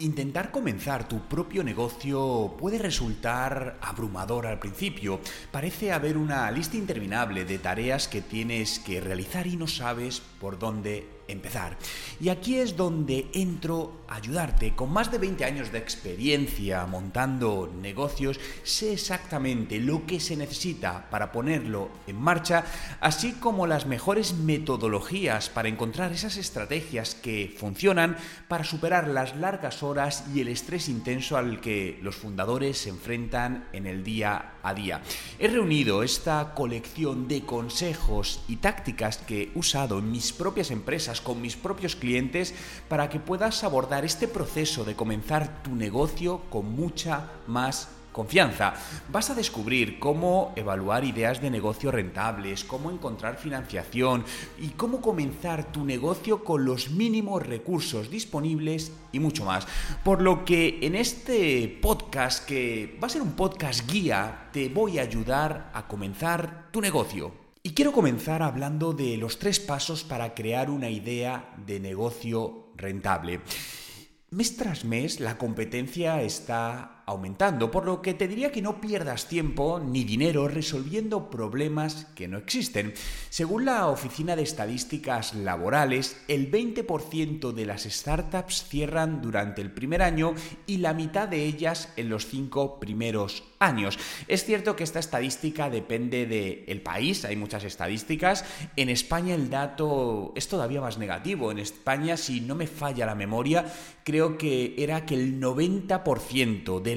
Intentar comenzar tu propio negocio puede resultar abrumador al principio. Parece haber una lista interminable de tareas que tienes que realizar y no sabes por dónde empezar. Y aquí es donde entro a ayudarte. Con más de 20 años de experiencia montando negocios, sé exactamente lo que se necesita para ponerlo en marcha, así como las mejores metodologías para encontrar esas estrategias que funcionan para superar las largas horas y el estrés intenso al que los fundadores se enfrentan en el día a día. He reunido esta colección de consejos y tácticas que he usado en mis propias empresas con mis propios clientes para que puedas abordar este proceso de comenzar tu negocio con mucha más confianza. Vas a descubrir cómo evaluar ideas de negocio rentables, cómo encontrar financiación y cómo comenzar tu negocio con los mínimos recursos disponibles y mucho más. Por lo que en este podcast, que va a ser un podcast guía, te voy a ayudar a comenzar tu negocio. Y quiero comenzar hablando de los tres pasos para crear una idea de negocio rentable. Mes tras mes la competencia está aumentando, por lo que te diría que no pierdas tiempo ni dinero resolviendo problemas que no existen. Según la Oficina de Estadísticas Laborales, el 20% de las startups cierran durante el primer año y la mitad de ellas en los cinco primeros años. Es cierto que esta estadística depende del país, hay muchas estadísticas. En España el dato es todavía más negativo. En España, si no me falla la memoria, creo que era que el 90% de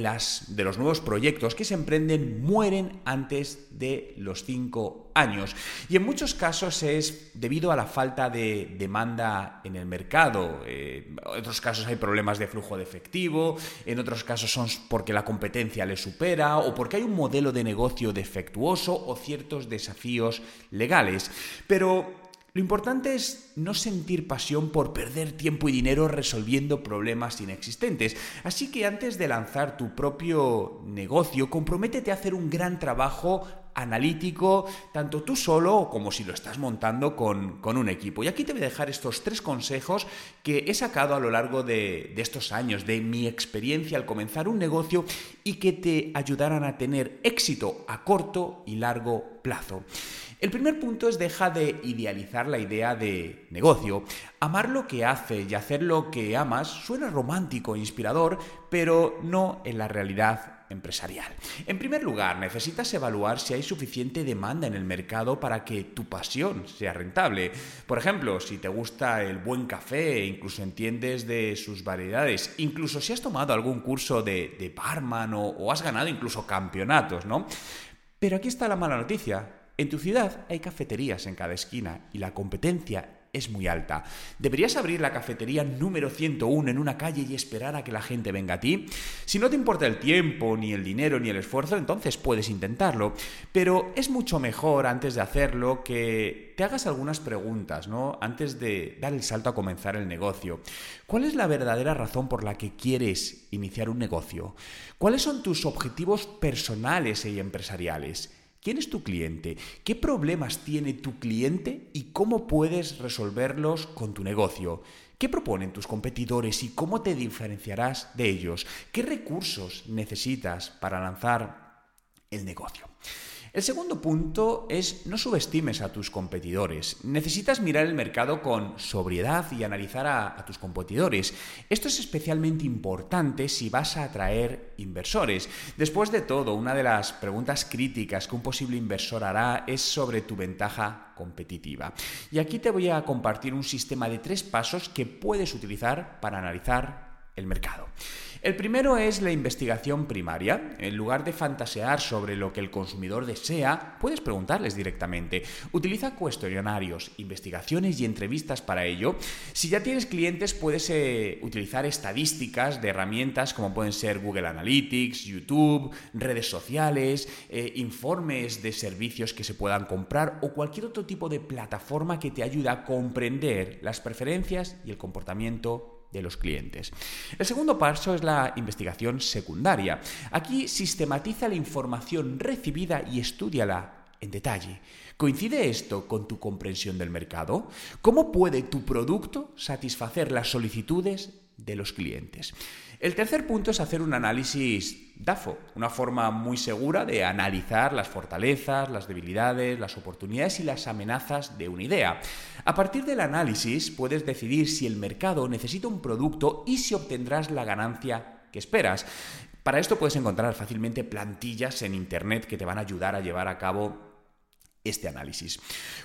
de los nuevos proyectos que se emprenden mueren antes de los cinco años. Y en muchos casos es debido a la falta de demanda en el mercado. Eh, en otros casos hay problemas de flujo de efectivo, en otros casos son porque la competencia le supera o porque hay un modelo de negocio defectuoso o ciertos desafíos legales. Pero lo importante es no sentir pasión por perder tiempo y dinero resolviendo problemas inexistentes. Así que antes de lanzar tu propio negocio, comprométete a hacer un gran trabajo analítico, tanto tú solo como si lo estás montando con, un equipo. Y aquí te voy a dejar estos tres consejos que he sacado a lo largo de, de estos años, de mi experiencia al comenzar un negocio y que te ayudarán a tener éxito a corto y largo plazo. El primer punto es deja de idealizar la idea de negocio. Amar lo que hace y hacer lo que amas suena romántico e inspirador, pero no en la realidad empresarial. En primer lugar, necesitas evaluar si hay suficiente demanda en el mercado para que tu pasión sea rentable. Por ejemplo, si te gusta el buen café, incluso entiendes de sus variedades, incluso si has tomado algún curso de, de barman o, o has ganado incluso campeonatos, ¿no? Pero aquí está la mala noticia. En tu ciudad hay cafeterías en cada esquina y la competencia es muy alta. ¿Deberías abrir la cafetería número 101 en una calle y esperar a que la gente venga a ti? Si no te importa el tiempo, ni el dinero, ni el esfuerzo, entonces puedes intentarlo. Pero es mucho mejor antes de hacerlo que te hagas algunas preguntas, ¿no? Antes de dar el salto a comenzar el negocio. ¿Cuál es la verdadera razón por la que quieres iniciar un negocio? ¿Cuáles son tus objetivos personales y empresariales? ¿Quién es tu cliente? ¿Qué problemas tiene tu cliente y cómo puedes resolverlos con tu negocio? ¿Qué proponen tus competidores y cómo te diferenciarás de ellos? ¿Qué recursos necesitas para lanzar el negocio? El segundo punto es no subestimes a tus competidores. Necesitas mirar el mercado con sobriedad y analizar a, tus competidores. Esto es especialmente importante si vas a atraer inversores. Después de todo, una de las preguntas críticas que un posible inversor hará es sobre tu ventaja competitiva. Y aquí te voy a compartir un sistema de tres pasos que puedes utilizar para analizar el mercado. El primero es la investigación primaria. En lugar de fantasear sobre lo que el consumidor desea, puedes preguntarles directamente. Utiliza cuestionarios, investigaciones y entrevistas para ello. Si ya tienes clientes, puedes eh, utilizar estadísticas de herramientas como pueden ser Google Analytics, YouTube, redes sociales, eh, informes de servicios que se puedan comprar o cualquier otro tipo de plataforma que te ayude a comprender las preferencias y el comportamiento de los clientes. El segundo paso es la investigación secundaria. Aquí sistematiza la información recibida y estudiala en detalle. ¿Coincide esto con tu comprensión del mercado? ¿Cómo puede tu producto satisfacer las solicitudes de los clientes. El tercer punto es hacer un análisis DAFO, una forma muy segura de analizar las fortalezas, las debilidades, las oportunidades y las amenazas de una idea. A partir del análisis puedes decidir si el mercado necesita un producto y si obtendrás la ganancia que esperas. Para esto puedes encontrar fácilmente plantillas en Internet que te van a ayudar a llevar a cabo este análisis.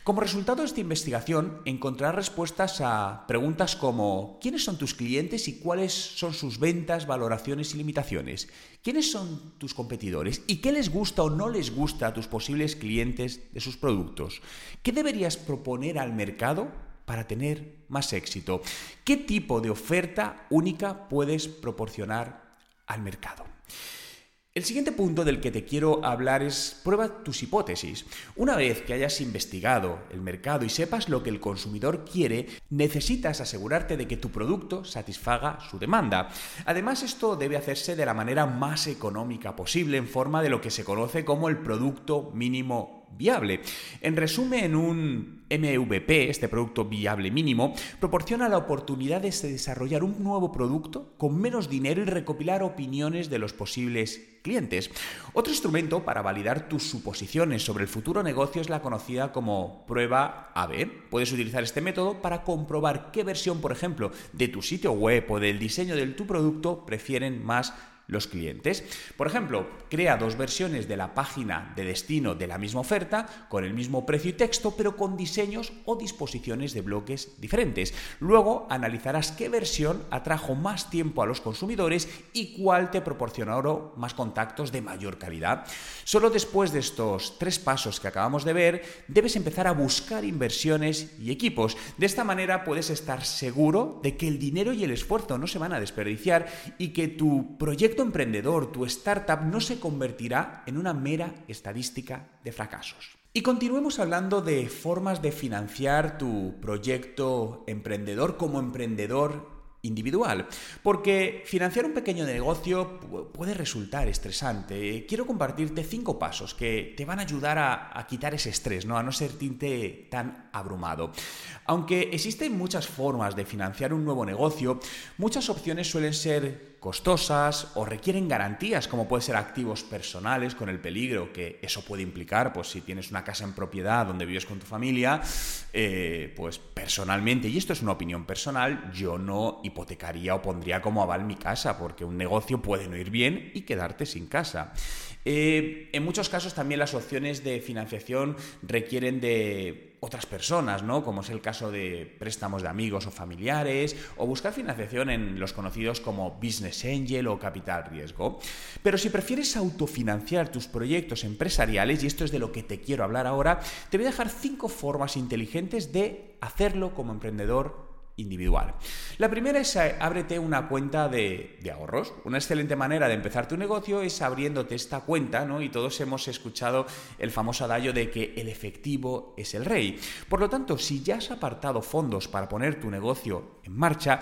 Como resultado de esta investigación, encontrarás respuestas a preguntas como ¿quiénes son tus clientes y cuáles son sus ventas, valoraciones y limitaciones? ¿Quiénes son tus competidores y qué les gusta o no les gusta a tus posibles clientes de sus productos? ¿Qué deberías proponer al mercado para tener más éxito? ¿Qué tipo de oferta única puedes proporcionar al mercado? El siguiente punto del que te quiero hablar es prueba tus hipótesis. Una vez que hayas investigado el mercado y sepas lo que el consumidor quiere, necesitas asegurarte de que tu producto satisfaga su demanda. Además, esto debe hacerse de la manera más económica posible en forma de lo que se conoce como el producto mínimo viable. En resumen, un MVP, este producto viable mínimo, proporciona la oportunidad de desarrollar un nuevo producto con menos dinero y recopilar opiniones de los posibles clientes. Otro instrumento para validar tus suposiciones sobre el futuro negocio es la conocida como prueba AB. Puedes utilizar este método para comprobar qué versión, por ejemplo, de tu sitio web o del diseño de tu producto prefieren más los clientes. Por ejemplo, crea dos versiones de la página de destino de la misma oferta con el mismo precio y texto, pero con diseños o disposiciones de bloques diferentes. Luego analizarás qué versión atrajo más tiempo a los consumidores y cuál te proporcionó más contactos de mayor calidad. Solo después de estos tres pasos que acabamos de ver, debes empezar a buscar inversiones y equipos. De esta manera puedes estar seguro de que el dinero y el esfuerzo no se van a desperdiciar y que tu proyecto emprendedor, tu startup, no se convertirá en una mera estadística de fracasos. Y continuemos hablando de formas de financiar tu proyecto emprendedor como emprendedor individual. Porque financiar un pequeño negocio puede resultar estresante. Quiero compartirte cinco pasos que te van a ayudar a, quitar ese estrés, ¿no? a no sentirte tan abrumado. Aunque existen muchas formas de financiar un nuevo negocio, muchas opciones suelen ser costosas o requieren garantías, como puede ser activos personales con el peligro que eso puede implicar, pues si tienes una casa en propiedad donde vives con tu familia, eh, pues personalmente, y esto es una opinión personal, yo no hipotecaría o pondría como aval mi casa, porque un negocio puede no ir bien y quedarte sin casa. Eh, en muchos casos también las opciones de financiación requieren de otras personas, ¿no? Como es el caso de préstamos de amigos o familiares, o buscar financiación en los conocidos como Business Angel o Capital Riesgo. Pero si prefieres autofinanciar tus proyectos empresariales, y esto es de lo que te quiero hablar ahora, te voy a dejar cinco formas inteligentes de hacerlo como emprendedor individual. La primera es eh, ábrete una cuenta de, ahorros. Una excelente manera de empezar tu negocio es abriéndote esta cuenta, ¿no? Y todos hemos escuchado el famoso adagio de que el efectivo es el rey. Por lo tanto, si ya has apartado fondos para poner tu negocio en marcha,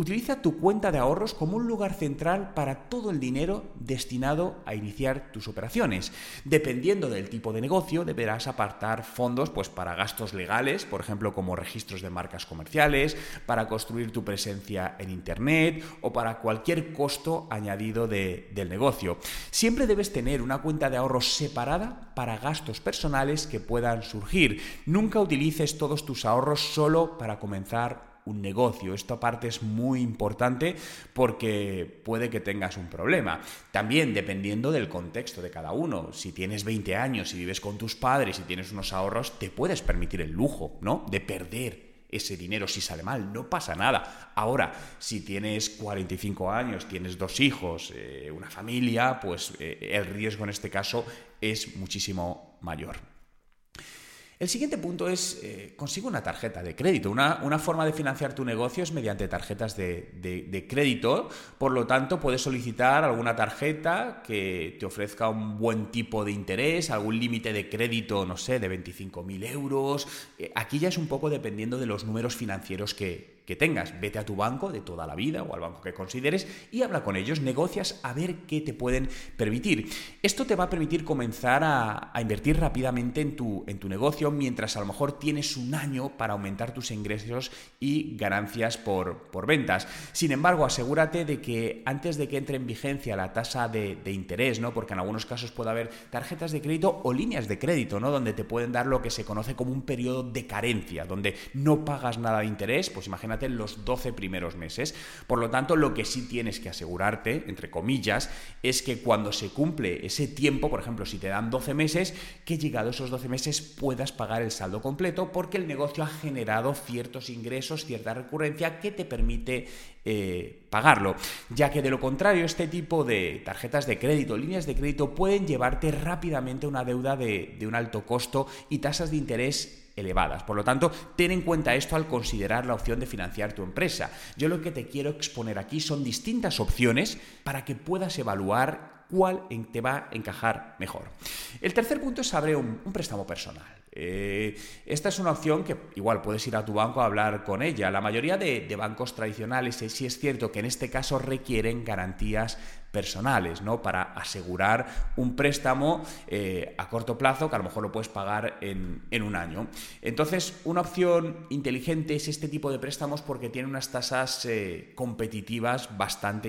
Utiliza tu cuenta de ahorros como un lugar central para todo el dinero destinado a iniciar tus operaciones. Dependiendo del tipo de negocio, deberás apartar fondos pues, para gastos legales, por ejemplo, como registros de marcas comerciales, para construir tu presencia en Internet o para cualquier costo añadido del negocio. Siempre debes tener una cuenta de ahorros separada para gastos personales que puedan surgir. Nunca utilices todos tus ahorros solo para comenzar un negocio. Esto aparte es muy importante porque puede que tengas un problema. También dependiendo del contexto de cada uno. Si tienes 20 años y vives con tus padres y tienes unos ahorros, te puedes permitir el lujo, ¿no? De perder ese dinero si sale mal, no pasa nada. Ahora, si tienes 45 años, tienes dos hijos, eh, una familia, pues eh, el riesgo en este caso es muchísimo mayor. El siguiente punto es, eh, consigue una tarjeta de crédito. Una, una, forma de financiar tu negocio es mediante tarjetas de, crédito. Por lo tanto, puedes solicitar alguna tarjeta que te ofrezca un buen tipo de interés, algún límite de crédito, no sé, de 25.000 euros. Eh, aquí ya es un poco dependiendo de los números financieros que, que tengas. Vete a tu banco de toda la vida o al banco que consideres y habla con ellos, negocias a ver qué te pueden permitir. Esto te va a permitir comenzar a, invertir rápidamente en tu, en tu negocio mientras a lo mejor tienes un año para aumentar tus ingresos y ganancias por, por ventas. Sin embargo, asegúrate de que antes de que entre en vigencia la tasa de, interés, ¿no? porque en algunos casos puede haber tarjetas de crédito o líneas de crédito, ¿no? donde te pueden dar lo que se conoce como un periodo de carencia, donde no pagas nada de interés, pues imagínate en los 12 primeros meses. Por lo tanto, lo que sí tienes que asegurarte, entre comillas, es que cuando se cumple ese tiempo, por ejemplo, si te dan 12 meses, que llegado esos 12 meses puedas pagar el saldo completo porque el negocio ha generado ciertos ingresos, cierta recurrencia que te permite eh, pagarlo, ya que de lo contrario este tipo de tarjetas de crédito, líneas de crédito pueden llevarte rápidamente una deuda de, de un alto costo y tasas de interés elevadas. Por lo tanto, ten en cuenta esto al considerar la opción de financiar tu empresa. Yo lo que te quiero exponer aquí son distintas opciones para que puedas evaluar cuál te va a encajar mejor. El tercer punto es abrir un, préstamo personal. Eh, esta es una opción que igual puedes ir a tu banco a hablar con ella. La mayoría de, de bancos tradicionales, sí es cierto que en este caso requieren garantías personales, ¿no? Para asegurar un préstamo eh, a corto plazo que a lo mejor lo puedes pagar en, un año. Entonces, una opción inteligente es este tipo de préstamos porque tiene unas tasas eh, competitivas bastante,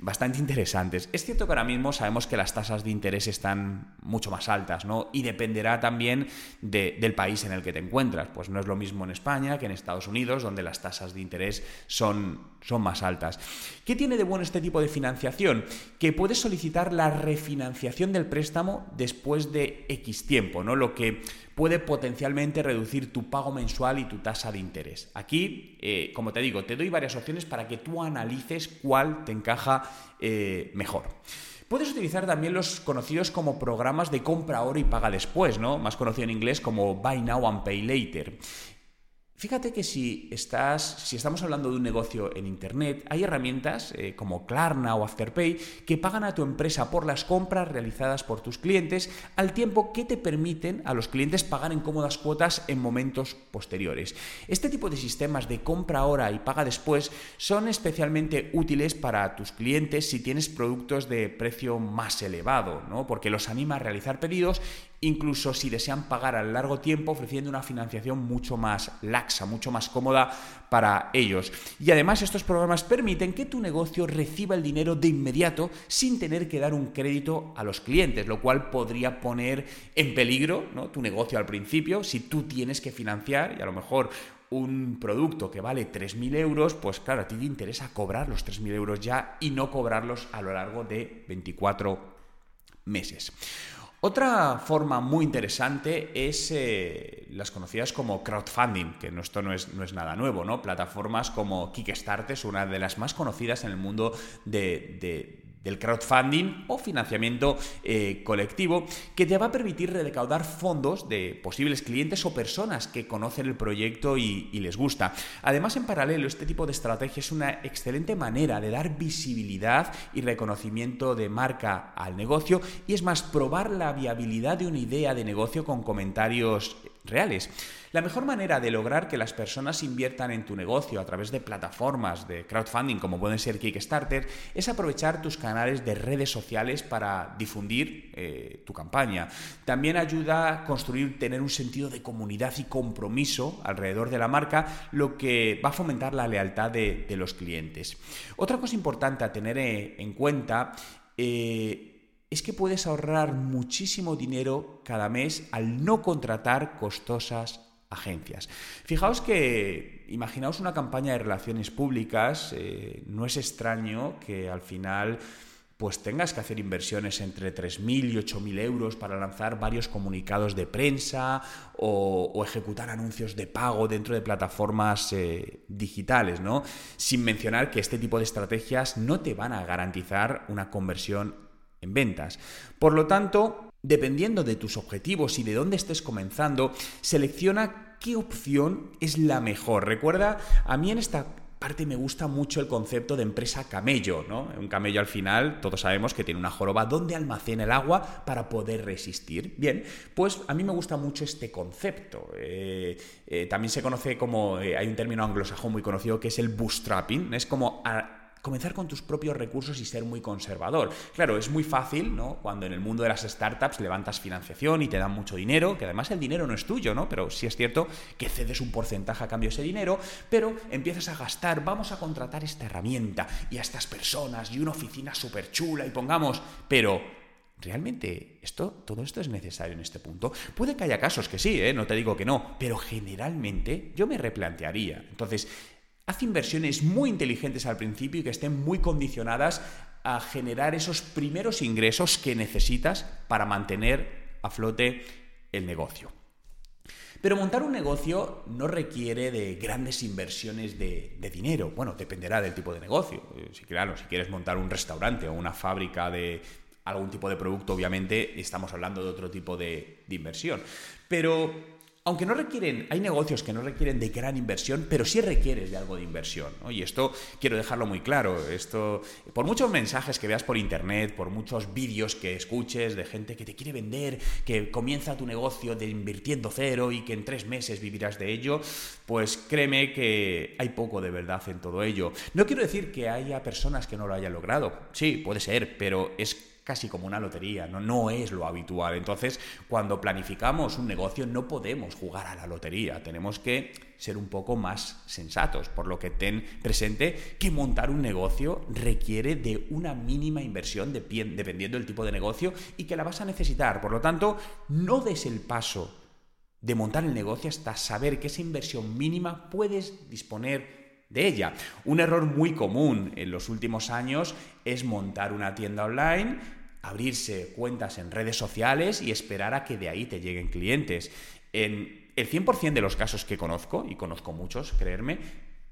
bastante interesantes. Es cierto que ahora mismo sabemos que las tasas de interés están mucho más altas, ¿no? Y dependerá también del país en el que te encuentras. Pues no es lo mismo en España que en Estados Unidos, donde las tasas de interés son, son más altas. ¿Qué tiene de bueno este tipo de financiación? que puedes solicitar la refinanciación del préstamo después de X tiempo, ¿no? Lo que puede potencialmente reducir tu pago mensual y tu tasa de interés. Aquí, eh, como te digo, te doy varias opciones para que tú analices cuál te encaja eh, mejor. Puedes utilizar también los conocidos como programas de compra ahora y paga después, ¿no? Más conocido en inglés como Buy Now and Pay Later. Fíjate que si, estás, si estamos hablando de un negocio en Internet, hay herramientas eh, como Klarna o Afterpay que pagan a tu empresa por las compras realizadas por tus clientes al tiempo que te permiten a los clientes pagar en cómodas cuotas en momentos posteriores. Este tipo de sistemas de compra ahora y paga después son especialmente útiles para tus clientes si tienes productos de precio más elevado, ¿no? porque los anima a realizar pedidos incluso si desean pagar a largo tiempo ofreciendo una financiación mucho más laxa, mucho más cómoda para ellos. Y además estos programas permiten que tu negocio reciba el dinero de inmediato sin tener que dar un crédito a los clientes, lo cual podría poner en peligro ¿no? tu negocio al principio si tú tienes que financiar y a lo mejor un producto que vale 3.000 euros, pues claro, a ti te interesa cobrar los 3.000 euros ya y no cobrarlos a lo largo de 24 meses. Otra forma muy interesante es eh, las conocidas como crowdfunding, que esto no es, no es, nada nuevo, ¿no? Plataformas como Kickstarter es una de las más conocidas en el mundo de del crowdfunding o financiamiento eh, colectivo que te va a permitir recaudar fondos de posibles clientes o personas que conocen el proyecto y, les gusta. Además, en paralelo, este tipo de estrategia es una excelente manera de dar visibilidad y reconocimiento de marca al negocio y es más, probar la viabilidad de una idea de negocio con comentarios reales. La mejor manera de lograr que las personas inviertan en tu negocio a través de plataformas de crowdfunding como pueden ser Kickstarter es aprovechar tus canales de redes sociales para difundir eh, tu campaña. También ayuda a construir, tener un sentido de comunidad y compromiso alrededor de la marca, lo que va a fomentar la lealtad de, los clientes. Otra cosa importante a tener eh, en cuenta eh, es que puedes ahorrar muchísimo dinero cada mes al no contratar costosas agencias. Fijaos que, imaginaos una campaña de relaciones públicas, eh, no es extraño que al final pues tengas que hacer inversiones entre 3.000 y 8.000 euros para lanzar varios comunicados de prensa o, ejecutar anuncios de pago dentro de plataformas eh, digitales, ¿no? Sin mencionar que este tipo de estrategias no te van a garantizar una conversión en ventas. Por lo tanto, dependiendo de tus objetivos y de dónde estés comenzando, selecciona qué opción es la mejor. Recuerda, a mí en esta parte me gusta mucho el concepto de empresa camello, ¿no? Un camello al final, todos sabemos que tiene una joroba donde almacena el agua para poder resistir. Bien, pues a mí me gusta mucho este concepto. Eh, eh, también se conoce como, eh, hay un término anglosajón muy conocido que es el bootstrapping, es como comenzar con tus propios recursos y ser muy conservador. Claro, es muy fácil, ¿no? Cuando en el mundo de las startups levantas financiación y te dan mucho dinero, que además el dinero no es tuyo, ¿no? Pero sí es cierto que cedes un porcentaje a cambio de ese dinero, pero empiezas a gastar, vamos a contratar esta herramienta y a estas personas y una oficina súper chula y pongamos, pero ¿Realmente esto, todo esto es necesario en este punto? Puede que haya casos que sí, ¿eh? no te digo que no, pero generalmente yo me replantearía. Entonces, Haz inversiones muy inteligentes al principio y que estén muy condicionadas a generar esos primeros ingresos que necesitas para mantener a flote el negocio. Pero montar un negocio no requiere de grandes inversiones de, dinero. Bueno, dependerá del tipo de negocio. Si, claro, si quieres montar un restaurante o una fábrica de algún tipo de producto, obviamente estamos hablando de otro tipo de, de inversión. Pero aunque no requieren, hay negocios que no requieren de gran inversión, pero sí requieres de algo de inversión. Y esto quiero dejarlo muy claro. Esto, por muchos mensajes que veas por internet, por muchos vídeos que escuches de gente que te quiere vender, que comienza tu negocio de invirtiendo cero y que en tres meses vivirás de ello, pues créeme que hay poco de verdad en todo ello. No quiero decir que haya personas que no lo hayan logrado. Sí, puede ser, pero es casi como una lotería, ¿no? no es lo habitual. Entonces, cuando planificamos un negocio no podemos jugar a la lotería, tenemos que ser un poco más sensatos, por lo que ten presente que montar un negocio requiere de una mínima inversión dependiendo del tipo de negocio y que la vas a necesitar. Por lo tanto, no des el paso de montar el negocio hasta saber que esa inversión mínima puedes disponer de ella. Un error muy común en los últimos años es montar una tienda online abrirse cuentas en redes sociales y esperar a que de ahí te lleguen clientes. En el 100% de los casos que conozco, y conozco muchos, creerme,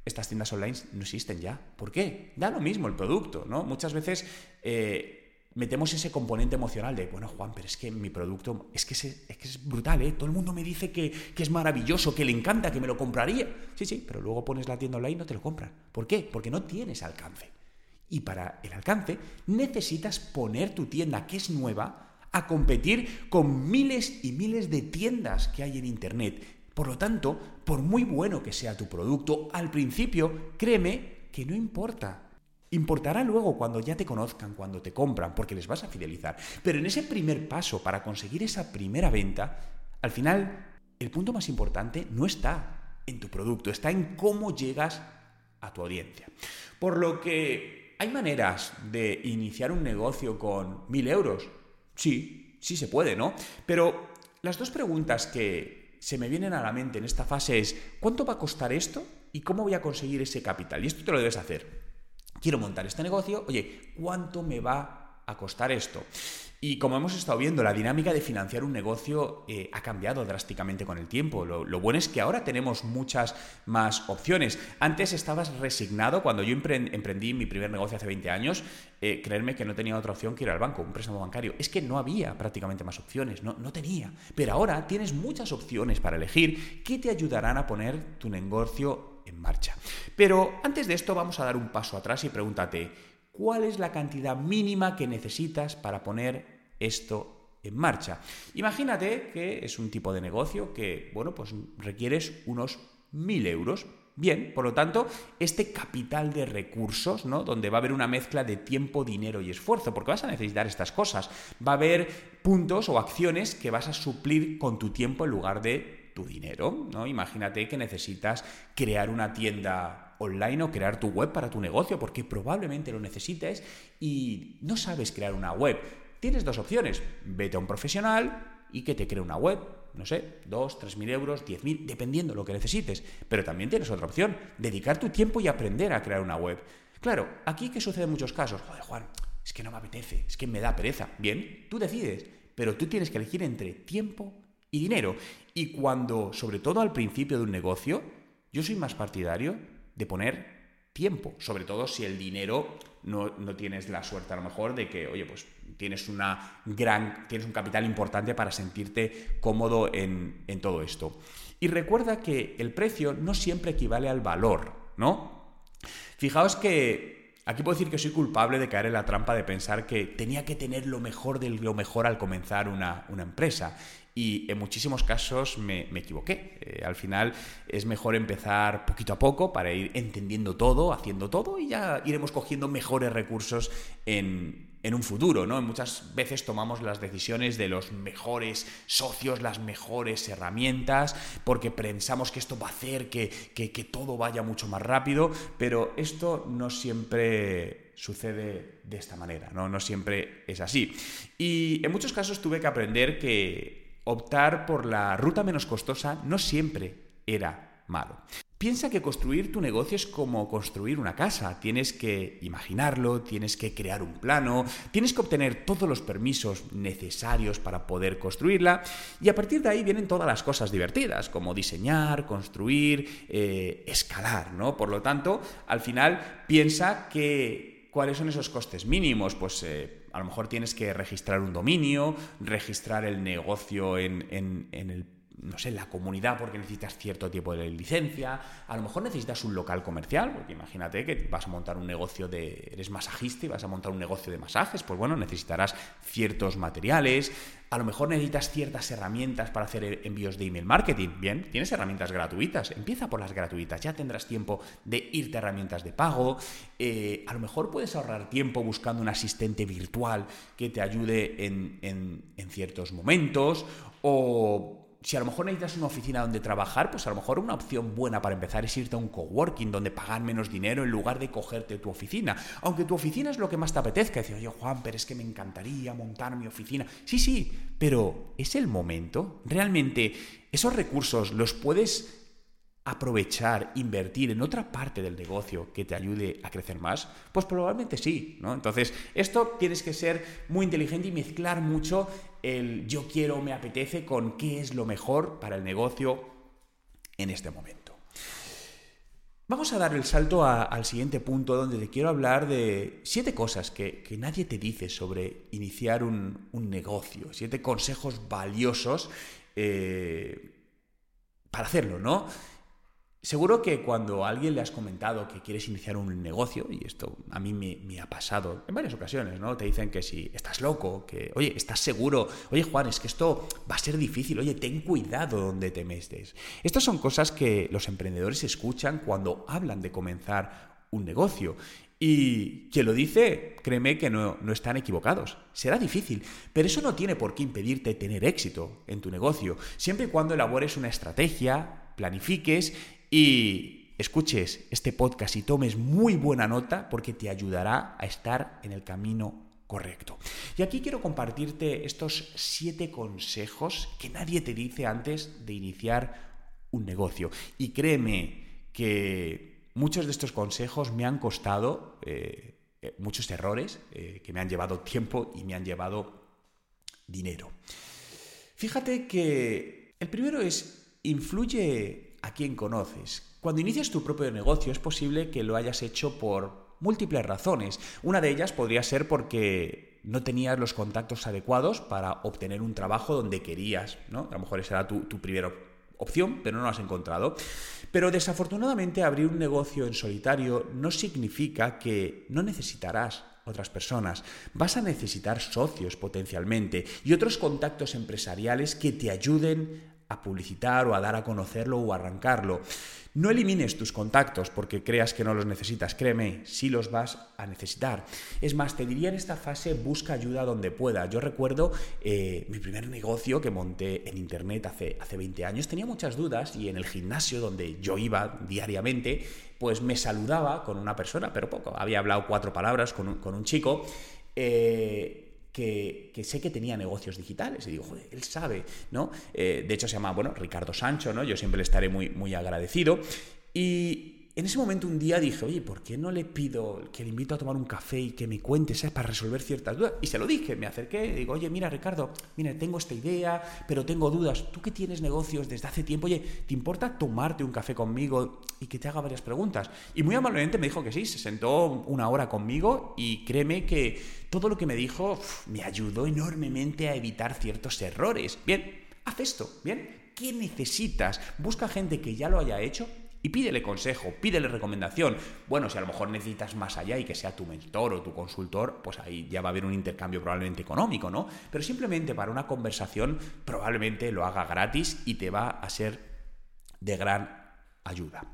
estas tiendas online no existen ya. ¿Por qué? Da lo mismo el producto, ¿no? Muchas veces eh, metemos ese componente emocional de, bueno, Juan, pero es que mi producto es que es, es brutal, ¿eh? Todo el mundo me dice que, que, es maravilloso, que le encanta, que me lo compraría. Sí, sí, pero luego pones la tienda online y no te lo compran. ¿Por qué? Porque no tienes alcance. Y para el alcance necesitas poner tu tienda, que es nueva, a competir con miles y miles de tiendas que hay en Internet. Por lo tanto, por muy bueno que sea tu producto, al principio, créeme que no importa. Importará luego cuando ya te conozcan, cuando te compran, porque les vas a fidelizar. Pero en ese primer paso para conseguir esa primera venta, al final, el punto más importante no está en tu producto, está en cómo llegas a tu audiencia. Por lo que ¿Hay maneras de iniciar un negocio con mil euros? Sí, sí se puede, ¿no? Pero las dos preguntas que se me vienen a la mente en esta fase es, ¿cuánto va a costar esto? ¿Y cómo voy a conseguir ese capital? Y esto te lo debes hacer. Quiero montar este negocio, oye, ¿cuánto me va a costar esto? Y como hemos estado viendo, la dinámica de financiar un negocio eh, ha cambiado drásticamente con el tiempo. Lo, bueno es que ahora tenemos muchas más opciones. Antes estabas resignado, cuando yo emprendí mi primer negocio hace 20 años, eh, creerme que no tenía otra opción que ir al banco, un préstamo bancario. Es que no había prácticamente más opciones, no, no tenía. Pero ahora tienes muchas opciones para elegir que te ayudarán a poner tu negocio en marcha. Pero antes de esto vamos a dar un paso atrás y pregúntate, ¿cuál es la cantidad mínima que necesitas para poner esto en marcha. Imagínate que es un tipo de negocio que, bueno, pues requieres unos mil euros. Bien, por lo tanto, este capital de recursos, ¿no? Donde va a haber una mezcla de tiempo, dinero y esfuerzo, porque vas a necesitar estas cosas. Va a haber puntos o acciones que vas a suplir con tu tiempo en lugar de tu dinero, ¿no? Imagínate que necesitas crear una tienda online o crear tu web para tu negocio, porque probablemente lo necesites y no sabes crear una web tienes dos opciones. Vete a un profesional y que te cree una web. No sé, 2, 3 mil euros, 10 mil, dependiendo de lo que necesites. Pero también tienes otra opción, dedicar tu tiempo y aprender a crear una web. Claro, aquí que sucede en muchos casos, joder Juan, es que no me apetece, es que me da pereza. Bien, tú decides, pero tú tienes que elegir entre tiempo y dinero. Y cuando, sobre todo al principio de un negocio, yo soy más partidario de poner tiempo, sobre todo si el dinero no, tienes la suerte a lo mejor de que, oye, pues tienes una gran, tienes un capital importante para sentirte cómodo en, en todo esto. Y recuerda que el precio no siempre equivale al valor, ¿no? Fijaos que aquí puedo decir que soy culpable de caer en la trampa de pensar que tenía que tener lo mejor de lo mejor al comenzar una, empresa. Y en muchísimos casos me, equivoqué. Eh, al final es mejor empezar poquito a poco para ir entendiendo todo, haciendo todo y ya iremos cogiendo mejores recursos en, en un futuro, ¿no? Muchas veces tomamos las decisiones de los mejores socios, las mejores herramientas, porque pensamos que esto va a hacer que, todo vaya mucho más rápido, pero esto no siempre sucede de esta manera, ¿no? No siempre es así. Y en muchos casos tuve que aprender que optar por la ruta menos costosa no siempre era malo. Piensa que construir tu negocio es como construir una casa. Tienes que imaginarlo, tienes que crear un plano, tienes que obtener todos los permisos necesarios para poder construirla y a partir de ahí vienen todas las cosas divertidas, como diseñar, construir, eh, escalar, ¿no? Por lo tanto, al final piensa que cuáles son esos costes mínimos, pues... Eh, a lo mejor tienes que registrar un dominio, registrar el negocio en, en, en el no sé, la comunidad porque necesitas cierto tipo de licencia, a lo mejor necesitas un local comercial, porque imagínate que vas a montar un negocio de, eres masajista y vas a montar un negocio de masajes, pues bueno, necesitarás ciertos materiales, a lo mejor necesitas ciertas herramientas para hacer envíos de email marketing, bien, tienes herramientas gratuitas, empieza por las gratuitas, ya tendrás tiempo de irte a herramientas de pago, eh, a lo mejor puedes ahorrar tiempo buscando un asistente virtual que te ayude en, en ciertos momentos, o si a lo mejor necesitas una oficina donde trabajar, pues a lo mejor una opción buena para empezar es irte a un coworking donde pagar menos dinero en lugar de cogerte tu oficina. Aunque tu oficina es lo que más te apetezca. Decir, oye Juan, pero es que me encantaría montar mi oficina. Sí, sí, pero ¿es el momento? ¿Realmente esos recursos los puedes aprovechar, invertir en otra parte del negocio que te ayude a crecer más? Pues probablemente sí, ¿no? Entonces, esto tienes que ser muy inteligente y mezclar mucho el yo quiero, me apetece con qué es lo mejor para el negocio en este momento. Vamos a dar el salto al siguiente punto donde te quiero hablar de siete cosas que, nadie te dice sobre iniciar un, negocio, siete consejos valiosos eh, para hacerlo, ¿no? Seguro que cuando a alguien le has comentado que quieres iniciar un negocio, y esto a mí me, ha pasado en varias ocasiones, ¿no? Te dicen que si estás loco, que, oye, estás seguro, oye Juan, es que esto va a ser difícil, oye, ten cuidado donde te metes. Estas son cosas que los emprendedores escuchan cuando hablan de comenzar un negocio. Y quien lo dice, créeme que no, no, están equivocados. Será difícil, pero eso no tiene por qué impedirte tener éxito en tu negocio, siempre y cuando elabores una estrategia, planifiques y escuches este podcast y tomes muy buena nota porque te ayudará a estar en el camino correcto. Y aquí quiero compartirte estos siete consejos que nadie te dice antes de iniciar un negocio. Y créeme que muchos de estos consejos me han costado eh, eh, muchos errores, eh, que me han llevado tiempo y me han llevado dinero. Fíjate que el primero es, influye a quién conoces. Cuando inicias tu propio negocio es posible que lo hayas hecho por múltiples razones. Una de ellas podría ser porque no tenías los contactos adecuados para obtener un trabajo donde querías, ¿no? A lo mejor esa era tu, tu primera opción, pero no lo has encontrado. Pero desafortunadamente abrir un negocio en solitario no significa que no necesitarás otras personas. Vas a necesitar socios potencialmente y otros contactos empresariales que te ayuden a publicitar o a dar a conocerlo o a arrancarlo. No elimines tus contactos porque creas que no los necesitas, créeme, sí los vas a necesitar. Es más, te diría en esta fase, busca ayuda donde pueda. Yo recuerdo eh, mi primer negocio que monté en Internet hace, hace 20 años, tenía muchas dudas y en el gimnasio donde yo iba diariamente, pues me saludaba con una persona, pero poco, había hablado cuatro palabras con un, con un chico. Eh, que, sé que tenía negocios digitales. Y digo, joder, él sabe, ¿no? Eh, de hecho, se llama, bueno, Ricardo Sancho, ¿no? Yo siempre le estaré muy, muy agradecido. Y, en ese momento un día dije, oye, ¿por qué no le pido que le invito a tomar un café y que me cuente, ¿sabes? Para resolver ciertas dudas. Y se lo dije, me acerqué, y digo, oye, mira, Ricardo, mira, tengo esta idea, pero tengo dudas. Tú que tienes negocios desde hace tiempo, oye, ¿te importa tomarte un café conmigo y que te haga varias preguntas? Y muy amablemente me dijo que sí, se sentó una hora conmigo y créeme que todo lo que me dijo me ayudó enormemente a evitar ciertos errores. Bien, haz esto, ¿bien? ¿Qué necesitas? Busca gente que ya lo haya hecho y pídele consejo, pídele recomendación. Bueno, si a lo mejor necesitas más allá y que sea tu mentor o tu consultor, pues ahí ya va a haber un intercambio probablemente económico, ¿no? Pero simplemente para una conversación probablemente lo haga gratis y te va a ser de gran ayuda.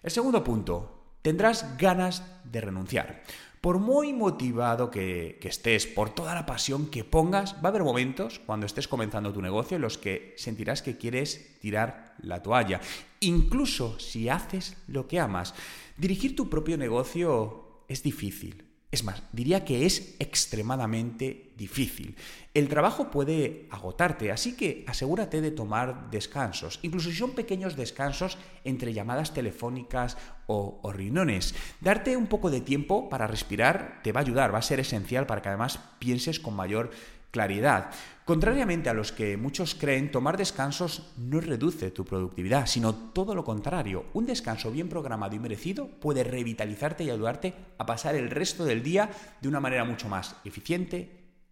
El segundo punto, tendrás ganas de renunciar. Por muy motivado que, estés, por toda la pasión que pongas, va a haber momentos cuando estés comenzando tu negocio en los que sentirás que quieres tirar la toalla. Incluso si haces lo que amas. Dirigir tu propio negocio es difícil. Es más, diría que es extremadamente difícil. El trabajo puede agotarte, así que asegúrate de tomar descansos, incluso si son pequeños descansos entre llamadas telefónicas o, reuniones. Darte un poco de tiempo para respirar te va a ayudar, va a ser esencial para que además pienses con mayor claridad. Contrariamente a los que muchos creen, tomar descansos no reduce tu productividad, sino todo lo contrario. Un descanso bien programado y merecido puede revitalizarte y ayudarte a pasar el resto del día de una manera mucho más eficiente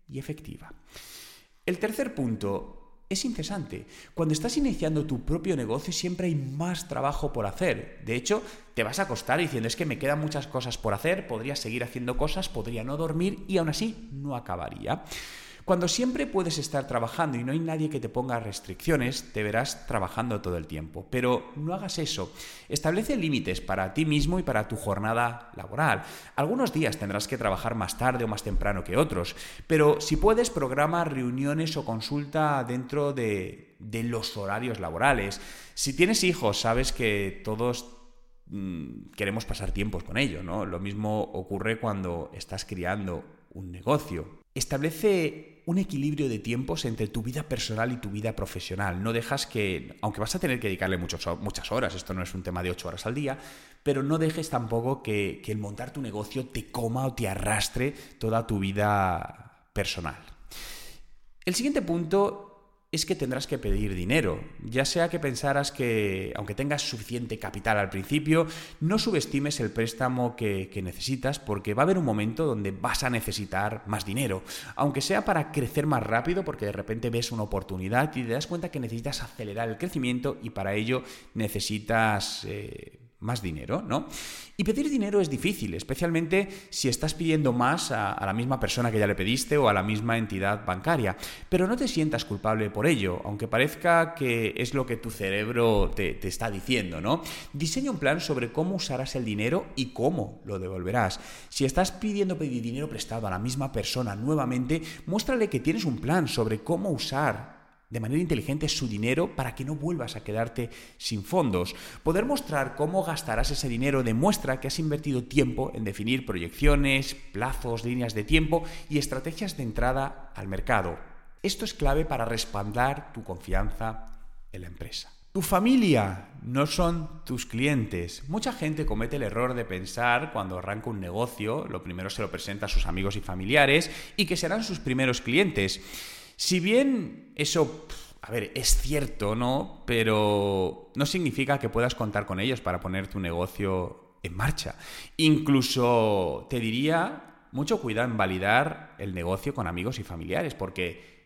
y efectiva. El tercer punto es incesante. Cuando estás iniciando tu propio negocio siempre hay más trabajo por hacer. De hecho, te vas a acostar diciendo es que me quedan muchas cosas por hacer, podría seguir haciendo cosas, podría no dormir y aún así no acabaría. Cuando siempre puedes estar trabajando y no hay nadie que te ponga restricciones, te verás trabajando todo el tiempo. Pero no hagas eso. Establece límites para ti mismo y para tu jornada laboral. Algunos días tendrás que trabajar más tarde o más temprano que otros, pero si puedes, programa reuniones o consulta dentro de, los horarios laborales. Si tienes hijos, sabes que todos mm, queremos pasar tiempos con ellos, ¿no? Lo mismo ocurre cuando estás criando un negocio. Establece un equilibrio de tiempos entre tu vida personal y tu vida profesional. No dejas que, aunque vas a tener que dedicarle muchas horas, esto no es un tema de ocho horas al día, pero no dejes tampoco que, que el montar tu negocio te coma o te arrastre toda tu vida personal. El siguiente punto es que tendrás que pedir dinero, ya sea que pensaras que, aunque tengas suficiente capital al principio, no subestimes el préstamo que, necesitas porque va a haber un momento donde vas a necesitar más dinero, aunque sea para crecer más rápido porque de repente ves una oportunidad y te das cuenta que necesitas acelerar el crecimiento y para ello necesitas... Eh, más dinero, ¿no? Y pedir dinero es difícil, especialmente si estás pidiendo más a, la misma persona que ya le pediste o a la misma entidad bancaria. Pero no te sientas culpable por ello, aunque parezca que es lo que tu cerebro te, te está diciendo, ¿no? Diseña un plan sobre cómo usarás el dinero y cómo lo devolverás. Si estás pidiendo pedir dinero prestado a la misma persona nuevamente, muéstrale que tienes un plan sobre cómo usar de manera inteligente su dinero para que no vuelvas a quedarte sin fondos. Poder mostrar cómo gastarás ese dinero demuestra que has invertido tiempo en definir proyecciones, plazos, líneas de tiempo y estrategias de entrada al mercado. Esto es clave para respaldar tu confianza en la empresa. Tu familia no son tus clientes. Mucha gente comete el error de pensar cuando arranca un negocio, lo primero se lo presenta a sus amigos y familiares y que serán sus primeros clientes. Si bien eso, a ver, es cierto, ¿no? Pero no significa que puedas contar con ellos para poner tu negocio en marcha. Incluso te diría mucho cuidado en validar el negocio con amigos y familiares, porque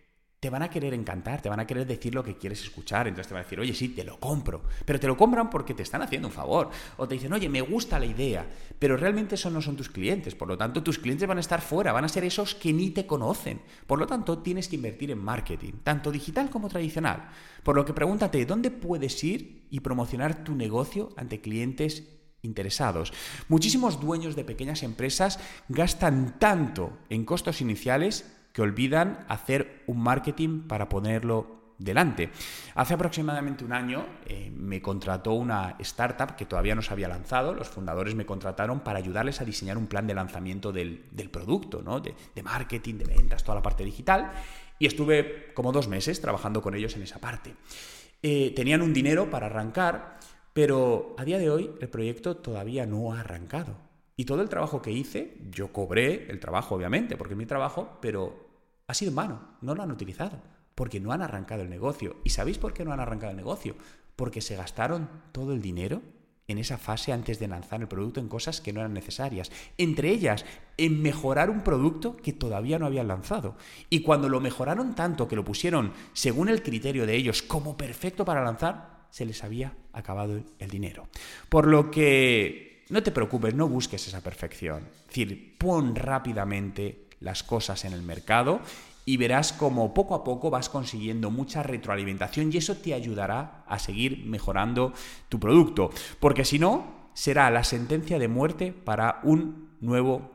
te van a querer encantar, te van a querer decir lo que quieres escuchar, entonces te van a decir, oye, sí, te lo compro, pero te lo compran porque te están haciendo un favor, o te dicen, oye, me gusta la idea, pero realmente esos no son tus clientes, por lo tanto tus clientes van a estar fuera, van a ser esos que ni te conocen, por lo tanto tienes que invertir en marketing, tanto digital como tradicional, por lo que pregúntate, ¿dónde puedes ir y promocionar tu negocio ante clientes interesados. Muchísimos dueños de pequeñas empresas gastan tanto en costos iniciales que olvidan hacer un marketing para ponerlo delante. Hace aproximadamente un año eh, me contrató una startup que todavía no se había lanzado, los fundadores me contrataron para ayudarles a diseñar un plan de lanzamiento del, producto, ¿no? de, marketing, de ventas, toda la parte digital, y estuve como dos meses trabajando con ellos en esa parte. Eh, tenían un dinero para arrancar, pero a día de hoy el proyecto todavía no ha arrancado. Y todo el trabajo que hice, yo cobré el trabajo, obviamente, porque es mi trabajo, pero ha sido en vano, no lo han utilizado, porque no han arrancado el negocio. ¿Y sabéis por qué no han arrancado el negocio? Porque se gastaron todo el dinero en esa fase antes de lanzar el producto en cosas que no eran necesarias. Entre ellas, en mejorar un producto que todavía no habían lanzado. Y cuando lo mejoraron tanto que lo pusieron según el criterio de ellos como perfecto para lanzar, se les había acabado el dinero. Por lo que no te preocupes, no busques esa perfección. Es decir, pon rápidamente las cosas en el mercado y verás como poco a poco vas consiguiendo mucha retroalimentación y eso te ayudará a seguir mejorando tu producto. Porque si no, será la sentencia de muerte para un nuevo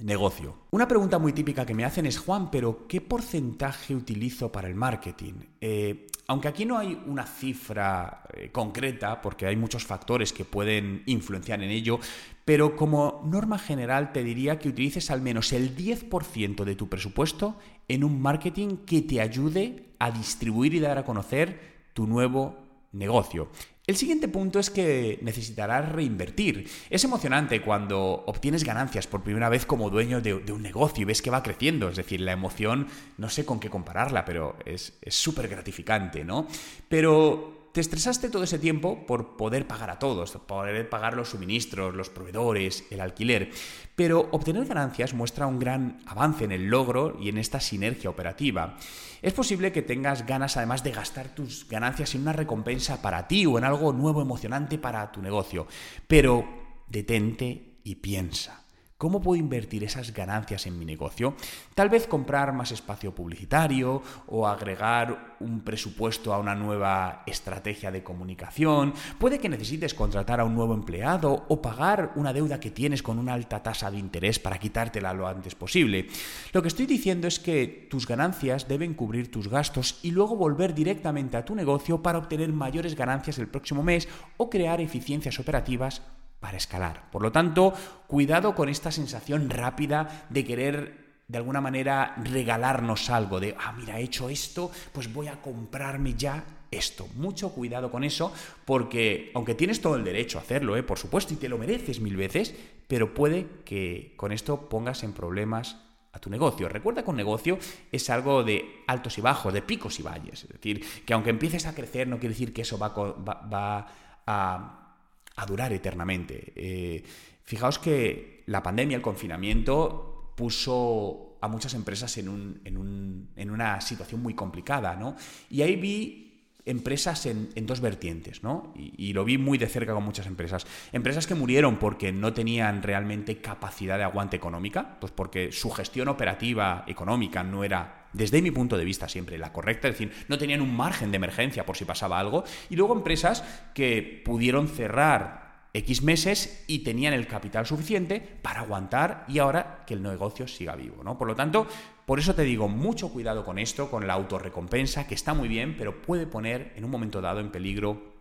negocio. Una pregunta muy típica que me hacen es, Juan, pero ¿qué porcentaje utilizo para el marketing? Eh, aunque aquí no hay una cifra eh, concreta, porque hay muchos factores que pueden influenciar en ello, pero como norma general te diría que utilices al menos el 10% de tu presupuesto en un marketing que te ayude a distribuir y dar a conocer tu nuevo negocio. El siguiente punto es que necesitarás reinvertir. Es emocionante cuando obtienes ganancias por primera vez como dueño de, un negocio y ves que va creciendo. Es decir, la emoción no sé con qué compararla, pero es súper gratificante, ¿no? Pero te estresaste todo ese tiempo por poder pagar a todos, poder pagar los suministros, los proveedores, el alquiler, pero obtener ganancias muestra un gran avance en el logro y en esta sinergia operativa. Es posible que tengas ganas además de gastar tus ganancias en una recompensa para ti o en algo nuevo emocionante para tu negocio, pero detente y piensa. ¿Cómo puedo invertir esas ganancias en mi negocio? Tal vez comprar más espacio publicitario o agregar un presupuesto a una nueva estrategia de comunicación. Puede que necesites contratar a un nuevo empleado o pagar una deuda que tienes con una alta tasa de interés para quitártela lo antes posible. Lo que estoy diciendo es que tus ganancias deben cubrir tus gastos y luego volver directamente a tu negocio para obtener mayores ganancias el próximo mes o crear eficiencias operativas para escalar. Por lo tanto, cuidado con esta sensación rápida de querer de alguna manera regalarnos algo, de, ah, mira, he hecho esto, pues voy a comprarme ya esto. Mucho cuidado con eso, porque aunque tienes todo el derecho a hacerlo, ¿eh? por supuesto, y te lo mereces mil veces, pero puede que con esto pongas en problemas a tu negocio. Recuerda que un negocio es algo de altos y bajos, de picos y valles. Es decir, que aunque empieces a crecer, no quiere decir que eso va, va a a durar eternamente. Eh, fijaos que la pandemia, el confinamiento, puso a muchas empresas en, un, en, un, en una situación muy complicada, ¿no? Y ahí vi empresas en, dos vertientes, ¿no? Y, lo vi muy de cerca con muchas empresas. Empresas que murieron porque no tenían realmente capacidad de aguante económica, pues porque su gestión operativa económica no era, desde mi punto de vista siempre, la correcta, es decir, no tenían un margen de emergencia por si pasaba algo. Y luego empresas que pudieron cerrar X meses y tenían el capital suficiente para aguantar y ahora que el negocio siga vivo, ¿no? Por lo tanto, por eso te digo, mucho cuidado con esto, con la autorrecompensa, que está muy bien, pero puede poner en un momento dado en peligro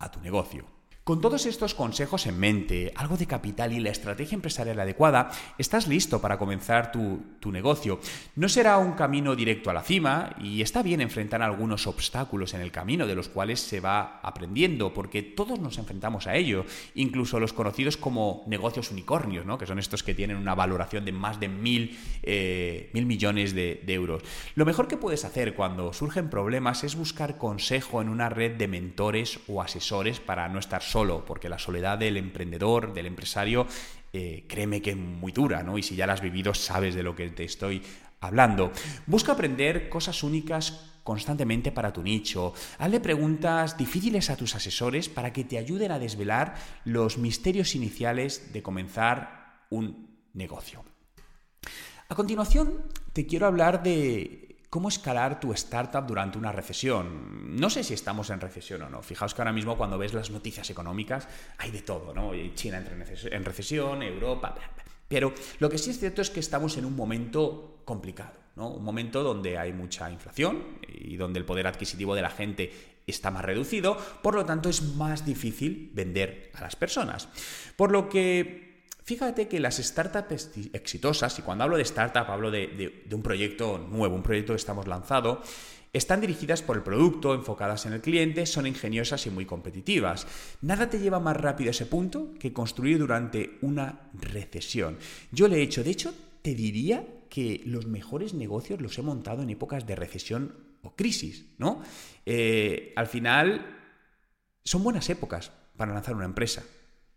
a tu negocio. Con todos estos consejos en mente, algo de capital y la estrategia empresarial adecuada, estás listo para comenzar tu, negocio. No será un camino directo a la cima y está bien enfrentar algunos obstáculos en el camino de los cuales se va aprendiendo, porque todos nos enfrentamos a ello, incluso los conocidos como negocios unicornios, ¿no? que son estos que tienen una valoración de más de mil, eh, mil millones de, de euros. Lo mejor que puedes hacer cuando surgen problemas es buscar consejo en una red de mentores o asesores para no estar solo, porque la soledad del emprendedor, del empresario, eh, créeme que es muy dura, ¿no? Y si ya la has vivido, sabes de lo que te estoy hablando. Busca aprender cosas únicas constantemente para tu nicho. Hazle preguntas difíciles a tus asesores para que te ayuden a desvelar los misterios iniciales de comenzar un negocio. A continuación, te quiero hablar de ¿Cómo escalar tu startup durante una recesión? No sé si estamos en recesión o no. Fijaos que ahora mismo cuando ves las noticias económicas hay de todo, ¿no? China entra en recesión, Europa, Pero lo que sí es cierto es que estamos en un momento complicado, ¿no? Un momento donde hay mucha inflación y donde el poder adquisitivo de la gente está más reducido, por lo tanto es más difícil vender a las personas. Por lo que Fíjate que las startups exitosas, y cuando hablo de startup hablo de, un proyecto nuevo, un proyecto que estamos lanzado, están dirigidas por el producto, enfocadas en el cliente, son ingeniosas y muy competitivas. Nada te lleva más rápido a ese punto que construir durante una recesión. Yo le he hecho, de hecho, te diría que los mejores negocios los he montado en épocas de recesión o crisis, ¿no? Eh, al final, son buenas épocas para lanzar una empresa.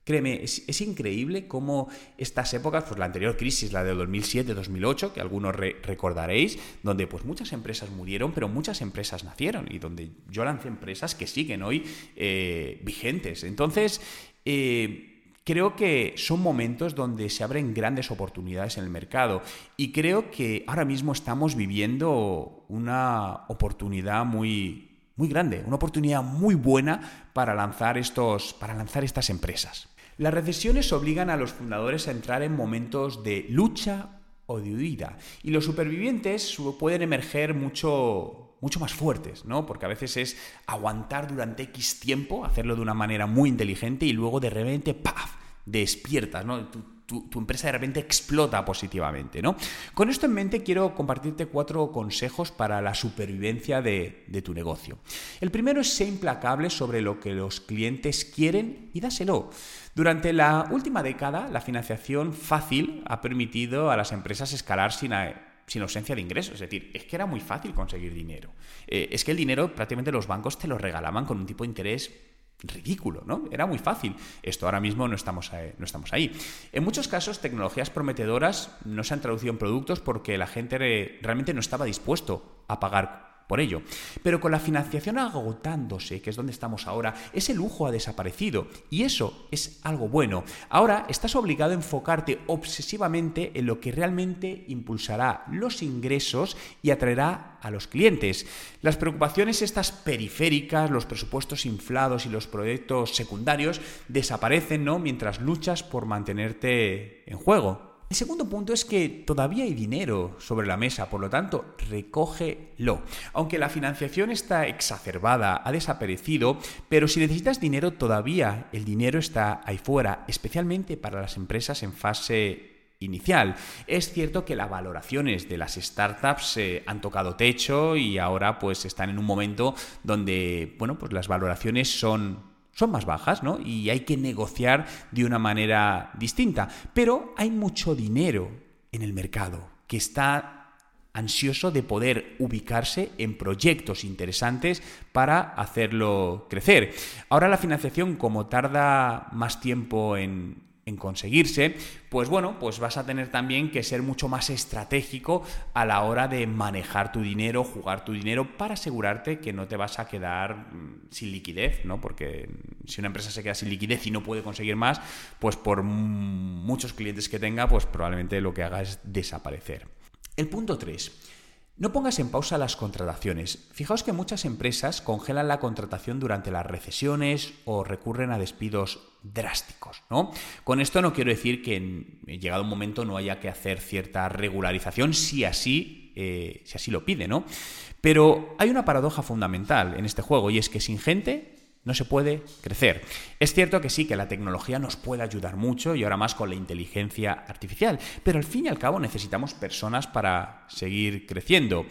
Créeme, es, increíble cómo estas épocas, pues la anterior crisis, la de 2007-2008, que algunos recordaréis, donde pues muchas empresas murieron, pero muchas empresas nacieron y donde yo lancé empresas que siguen hoy eh, vigentes. Entonces, eh, creo que son momentos donde se abren grandes oportunidades en el mercado y creo que ahora mismo estamos viviendo una oportunidad muy, muy grande, una oportunidad muy buena para lanzar, estos, para lanzar estas empresas. Las recesiones obligan a los fundadores a entrar en momentos de lucha o de huida. Y los supervivientes pueden emerger mucho, mucho más fuertes, ¿no? Porque a veces es aguantar durante X tiempo, hacerlo de una manera muy inteligente y luego de repente, ¡paf! despiertas, ¿no? Empresa de repente explota positivamente, ¿no? Con esto en mente quiero compartirte cuatro consejos para la supervivencia de, tu negocio. El primero es ser implacable sobre lo que los clientes quieren y dáselo. Durante la última década, la financiación fácil ha permitido a las empresas escalar sin, sin ausencia de ingresos. Es decir, es que era muy fácil conseguir dinero. Eh, es que el dinero prácticamente los bancos te lo regalaban con un tipo de interés ridículo, ¿no? Era muy fácil. Esto ahora mismo no estamos, ahí, no estamos ahí. En muchos casos, tecnologías prometedoras no se han traducido en productos porque la gente realmente no estaba dispuesto a pagar por ello. Pero con la financiación agotándose, que es donde estamos ahora, ese lujo ha desaparecido y eso es algo bueno. Ahora estás obligado a enfocarte obsesivamente en lo que realmente impulsará los ingresos y atraerá a los clientes. Las preocupaciones estas periféricas, los presupuestos inflados y los proyectos secundarios desaparecen, ¿no? Mientras luchas por mantenerte en juego. El segundo punto es que todavía hay dinero sobre la mesa, por lo tanto, recógelo. Aunque la financiación está exacerbada, ha desaparecido, pero si necesitas dinero, todavía el dinero está ahí fuera, especialmente para las empresas en fase inicial. Es cierto que las valoraciones de las startups eh, han tocado techo y ahora pues están en un momento donde, bueno, pues las valoraciones son son más bajas, ¿no? Y hay que negociar de una manera distinta. Pero hay mucho dinero en el mercado que está ansioso de poder ubicarse en proyectos interesantes para hacerlo crecer. Ahora la financiación, como tarda más tiempo en, en conseguirse, pues bueno, pues vas a tener también que ser mucho más estratégico a la hora de manejar tu dinero, jugar tu dinero para asegurarte que no te vas a quedar mm, sin liquidez, ¿no? Porque si una empresa se queda sin liquidez y no puede conseguir más, pues por muchos clientes que tenga, pues probablemente lo que haga es desaparecer. El punto 3. No pongas en pausa las contrataciones. Fijaos que muchas empresas congelan la contratación durante las recesiones o recurren a despidos drásticos, ¿no? Con esto no quiero decir que en llegado un momento no haya que hacer cierta regularización si así, eh, si así lo pide, ¿no? Pero hay una paradoja fundamental en este juego y es que sin gente no se puede crecer. Es cierto que sí, que la tecnología nos puede ayudar mucho y ahora más con la inteligencia artificial, pero al fin y al cabo necesitamos personas para seguir creciendo.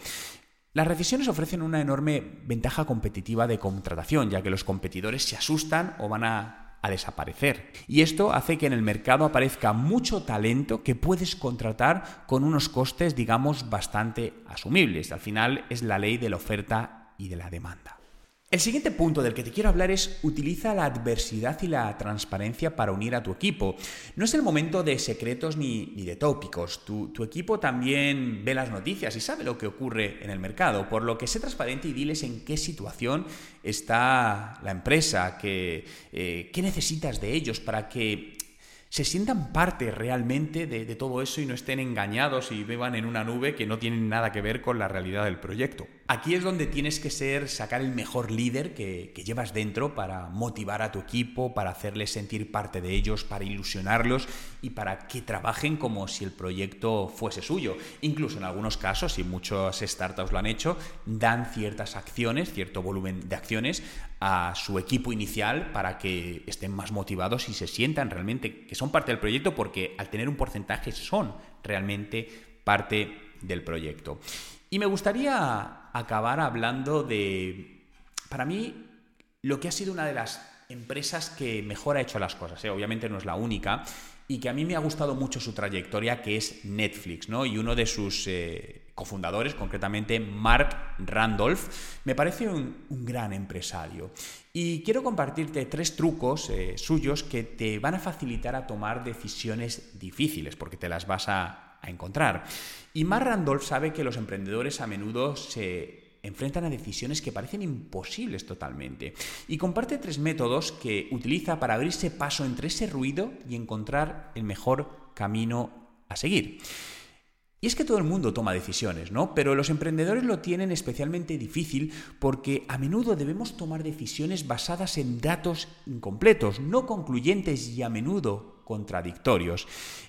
Las recesiones ofrecen una enorme ventaja competitiva de contratación, ya que los competidores se asustan o van a a desaparecer. Y esto hace que en el mercado aparezca mucho talento que puedes contratar con unos costes, digamos, bastante asumibles. Al final es la ley de la oferta y de la demanda. El siguiente punto del que te quiero hablar es utiliza la adversidad y la transparencia para unir a tu equipo. No es el momento de secretos ni, de tópicos. Tu, equipo también ve las noticias y sabe lo que ocurre en el mercado, por lo que sé transparente y diles en qué situación está la empresa, que, eh, qué necesitas de ellos para que se sientan parte realmente de, todo eso y no estén engañados y vivan en una nube que no tienen nada que ver con la realidad del proyecto. Aquí es donde tienes que ser, sacar el mejor líder que, que llevas dentro para motivar a tu equipo, para hacerles sentir parte de ellos, para ilusionarlos y para que trabajen como si el proyecto fuese suyo. Incluso en algunos casos, y muchas startups lo han hecho, dan ciertas acciones, cierto volumen de acciones a su equipo inicial para que estén más motivados y se sientan realmente que son parte del proyecto porque al tener un porcentaje son realmente parte del proyecto. Y me gustaría acabar hablando de, para mí, lo que ha sido una de las empresas que mejor ha hecho las cosas. ¿eh? Obviamente no es la única. Y que a mí me ha gustado mucho su trayectoria, que es Netflix, ¿no? Y uno de sus eh, cofundadores, concretamente Mark Randolph, me parece un, gran empresario. Y quiero compartirte tres trucos eh, suyos que te van a facilitar a tomar decisiones difíciles, porque te las vas a, a encontrar. Y Mark Randolph sabe que los emprendedores a menudo se enfrentan a decisiones que parecen imposibles totalmente. Y comparte tres métodos que utiliza para abrirse paso entre ese ruido y encontrar el mejor camino a seguir. Y es que todo el mundo toma decisiones, ¿no? Pero los emprendedores lo tienen especialmente difícil porque a menudo debemos tomar decisiones basadas en datos incompletos, no concluyentes y a menudo contradictorios.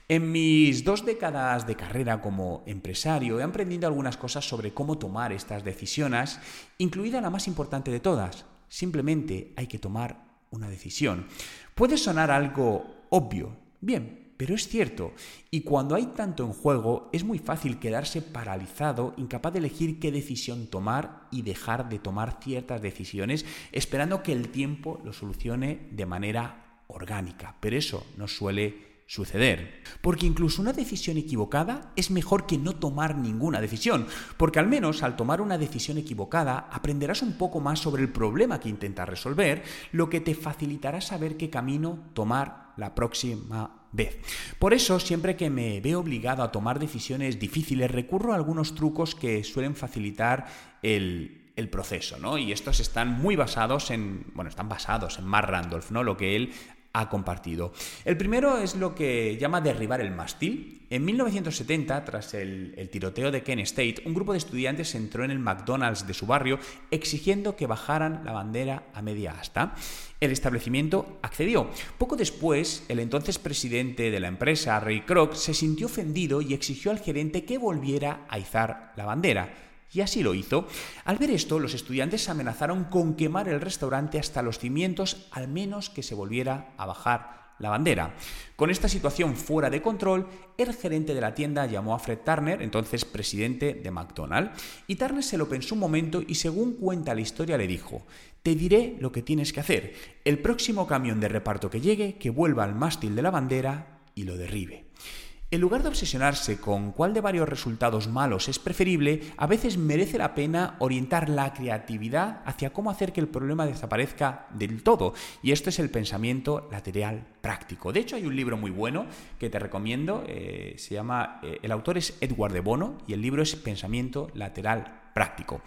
En mis dos décadas de carrera como empresario he aprendido algunas cosas sobre cómo tomar estas decisiones, incluida la más importante de todas. Simplemente hay que tomar una decisión. Puede sonar algo obvio. Bien, pero es cierto, y cuando hay tanto en juego es muy fácil quedarse paralizado, incapaz de elegir qué decisión tomar y dejar de tomar ciertas decisiones, esperando que el tiempo lo solucione de manera orgánica. Pero eso no suele suceder. Porque incluso una decisión equivocada es mejor que no tomar ninguna decisión, porque al menos al tomar una decisión equivocada aprenderás un poco más sobre el problema que intentas resolver, lo que te facilitará saber qué camino tomar la próxima vez. Por eso, siempre que me veo obligado a tomar decisiones difíciles, recurro a algunos trucos que suelen facilitar el, proceso, ¿no? Y estos están muy basados en, bueno, están basados en Mark Randolph, ¿no? Lo que él ha compartido. El primero es lo que llama derribar el mástil. En 1970, tras el, el, tiroteo de Kent State, un grupo de estudiantes entró en el McDonald's de su barrio exigiendo que bajaran la bandera a media asta. El establecimiento accedió. Poco después, el entonces presidente de la empresa, Ray Kroc, se sintió ofendido y exigió al gerente que volviera a izar la bandera. Y así lo hizo. Al ver esto, los estudiantes amenazaron con quemar el restaurante hasta los cimientos, al menos que se volviera a bajar la bandera. Con esta situación fuera de control, el gerente de la tienda llamó a Fred Turner, entonces presidente de McDonald's, y Turner se lo pensó un momento y según cuenta la historia le dijo, te diré lo que tienes que hacer. El próximo camión de reparto que llegue, que vuelva al mástil de la bandera y lo derribe. En lugar de obsesionarse con cuál de varios resultados malos es preferible, a veces merece la pena orientar la creatividad hacia cómo hacer que el problema desaparezca del todo. Y esto es el pensamiento lateral práctico. De hecho, hay un libro muy bueno que te recomiendo. Eh, se llama, eh, el autor es Edward de Bono y el libro es Pensamiento lateral práctico.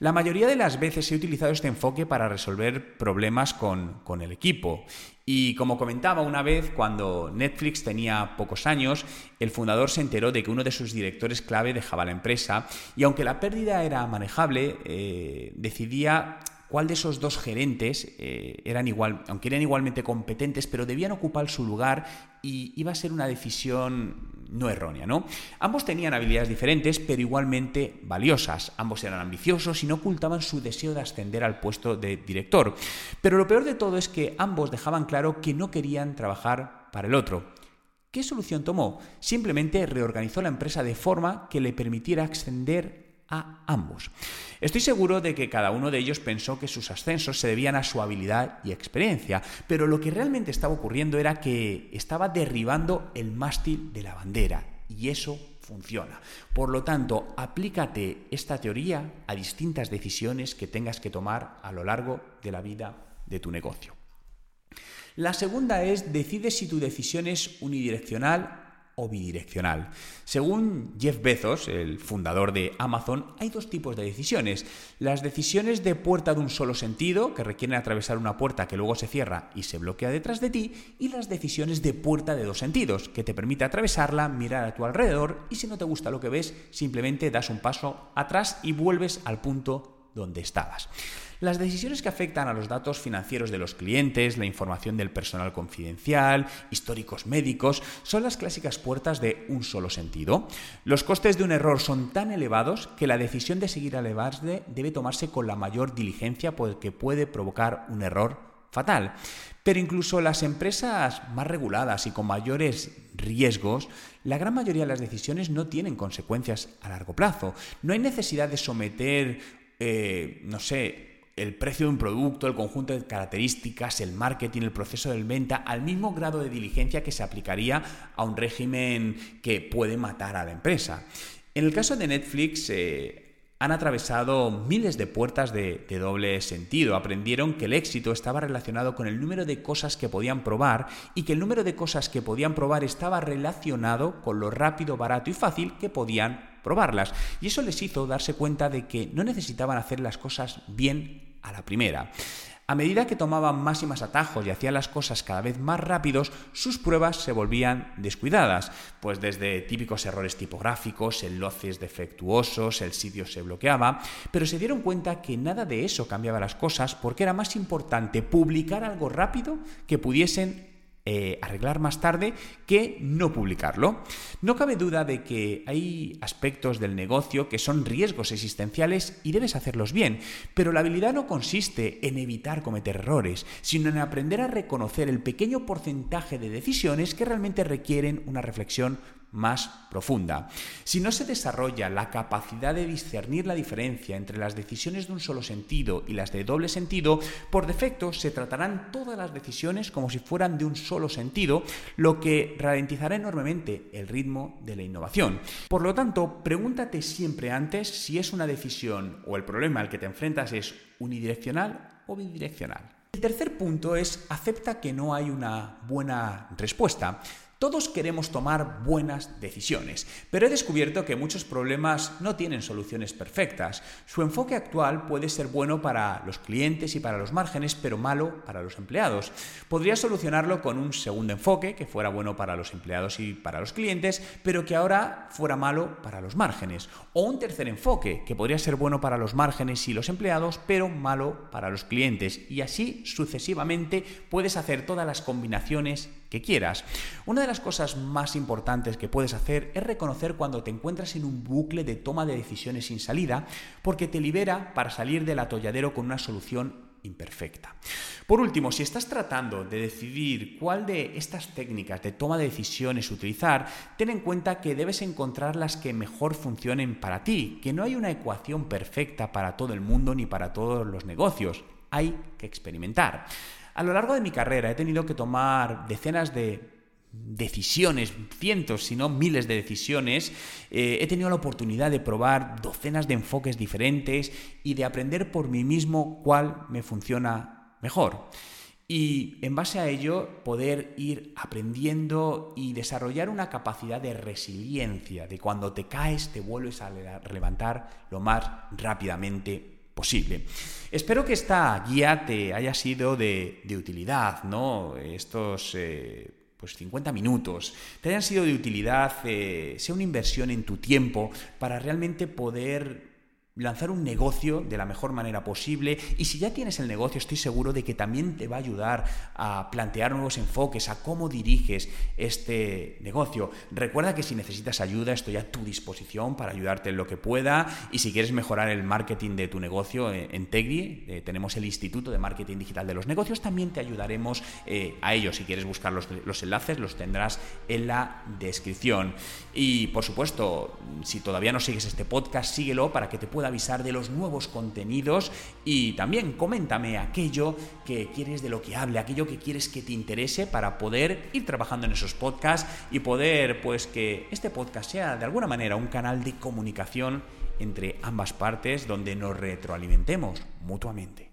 La mayoría de las veces he utilizado este enfoque para resolver problemas con, con, el equipo. Y como comentaba una vez, cuando Netflix tenía pocos años, el fundador se enteró de que uno de sus directores clave dejaba la empresa y aunque la pérdida era manejable, eh, decidía cuál de esos dos gerentes eh, eran igual, aunque eran igualmente competentes, pero debían ocupar su lugar y iba a ser una decisión no errónea, ¿no? Ambos tenían habilidades diferentes, pero igualmente valiosas. Ambos eran ambiciosos y no ocultaban su deseo de ascender al puesto de director. Pero lo peor de todo es que ambos dejaban claro que no querían trabajar para el otro. ¿Qué solución tomó? Simplemente reorganizó la empresa de forma que le permitiera ascender a ambos. Estoy seguro de que cada uno de ellos pensó que sus ascensos se debían a su habilidad y experiencia, pero lo que realmente estaba ocurriendo era que estaba derribando el mástil de la bandera y eso funciona. Por lo tanto, aplícate esta teoría a distintas decisiones que tengas que tomar a lo largo de la vida de tu negocio. La segunda es decide si tu decisión es unidireccional bidireccional. Según Jeff Bezos, el fundador de Amazon, hay dos tipos de decisiones. Las decisiones de puerta de un solo sentido, que requieren atravesar una puerta que luego se cierra y se bloquea detrás de ti, y las decisiones de puerta de dos sentidos, que te permite atravesarla, mirar a tu alrededor y si no te gusta lo que ves, simplemente das un paso atrás y vuelves al punto donde estabas. Las decisiones que afectan a los datos financieros de los clientes, la información del personal confidencial, históricos médicos, son las clásicas puertas de un solo sentido. Los costes de un error son tan elevados que la decisión de seguir a debe tomarse con la mayor diligencia porque puede provocar un error fatal. Pero incluso las empresas más reguladas y con mayores riesgos, la gran mayoría de las decisiones no tienen consecuencias a largo plazo. No hay necesidad de someter, eh, no sé, el precio de un producto, el conjunto de características, el marketing, el proceso de venta, al mismo grado de diligencia que se aplicaría a un régimen que puede matar a la empresa. En el caso de Netflix, eh, han atravesado miles de puertas de, doble sentido. Aprendieron que el éxito estaba relacionado con el número de cosas que podían probar y que el número de cosas que podían probar estaba relacionado con lo rápido, barato y fácil que podían probarlas. Y eso les hizo darse cuenta de que no necesitaban hacer las cosas bien a la primera. A medida que tomaban más y más atajos y hacían las cosas cada vez más rápidos, sus pruebas se volvían descuidadas, pues desde típicos errores tipográficos, enlaces defectuosos, el sitio se bloqueaba, pero se dieron cuenta que nada de eso cambiaba las cosas porque era más importante publicar algo rápido que pudiesen eh, arreglar más tarde que no publicarlo. No cabe duda de que hay aspectos del negocio que son riesgos existenciales y debes hacerlos bien, pero la habilidad no consiste en evitar cometer errores, sino en aprender a reconocer el pequeño porcentaje de decisiones que realmente requieren una reflexión más profunda. Si no se desarrolla la capacidad de discernir la diferencia entre las decisiones de un solo sentido y las de doble sentido, por defecto se tratarán todas las decisiones como si fueran de un solo sentido, lo que ralentizará enormemente el ritmo de la innovación. Por lo tanto, pregúntate siempre antes si es una decisión o el problema al que te enfrentas es unidireccional o bidireccional. El tercer punto es acepta que no hay una buena respuesta. Todos queremos tomar buenas decisiones, pero he descubierto que muchos problemas no tienen soluciones perfectas. Su enfoque actual puede ser bueno para los clientes y para los márgenes, pero malo para los empleados. Podría solucionarlo con un segundo enfoque, que fuera bueno para los empleados y para los clientes, pero que ahora fuera malo para los márgenes. O un tercer enfoque, que podría ser bueno para los márgenes y los empleados, pero malo para los clientes. Y así sucesivamente puedes hacer todas las combinaciones que quieras. Una de las cosas más importantes que puedes hacer es reconocer cuando te encuentras en un bucle de toma de decisiones sin salida, porque te libera para salir del atolladero con una solución imperfecta. Por último, si estás tratando de decidir cuál de estas técnicas de toma de decisiones utilizar, ten en cuenta que debes encontrar las que mejor funcionen para ti, que no hay una ecuación perfecta para todo el mundo ni para todos los negocios. Hay que experimentar. A lo largo de mi carrera he tenido que tomar decenas de decisiones, cientos, si no miles de decisiones, eh, he tenido la oportunidad de probar docenas de enfoques diferentes y de aprender por mí mismo cuál me funciona mejor. Y en base a ello poder ir aprendiendo y desarrollar una capacidad de resiliencia, de cuando te caes te vuelves a levantar lo más rápidamente posible. Espero que esta guía te haya sido de, utilidad, ¿no? Estos... Eh, pues 50 minutos, te hayan sido de utilidad, eh, sea una inversión en tu tiempo para realmente poder lanzar un negocio de la mejor manera posible y si ya tienes el negocio estoy seguro de que también te va a ayudar a plantear nuevos enfoques, a cómo diriges este negocio. Recuerda que si necesitas ayuda estoy a tu disposición para ayudarte en lo que pueda y si quieres mejorar el marketing de tu negocio eh, en Tegri, eh, tenemos el Instituto de Marketing Digital de los Negocios, también te ayudaremos eh, a ello. Si quieres buscar los, los enlaces los tendrás en la descripción. Y por supuesto, si todavía no sigues este podcast, síguelo para que te pueda avisar de los nuevos contenidos y también coméntame aquello que quieres de lo que hable, aquello que quieres que te interese para poder ir trabajando en esos podcasts y poder pues que este podcast sea de alguna manera un canal de comunicación entre ambas partes donde nos retroalimentemos mutuamente.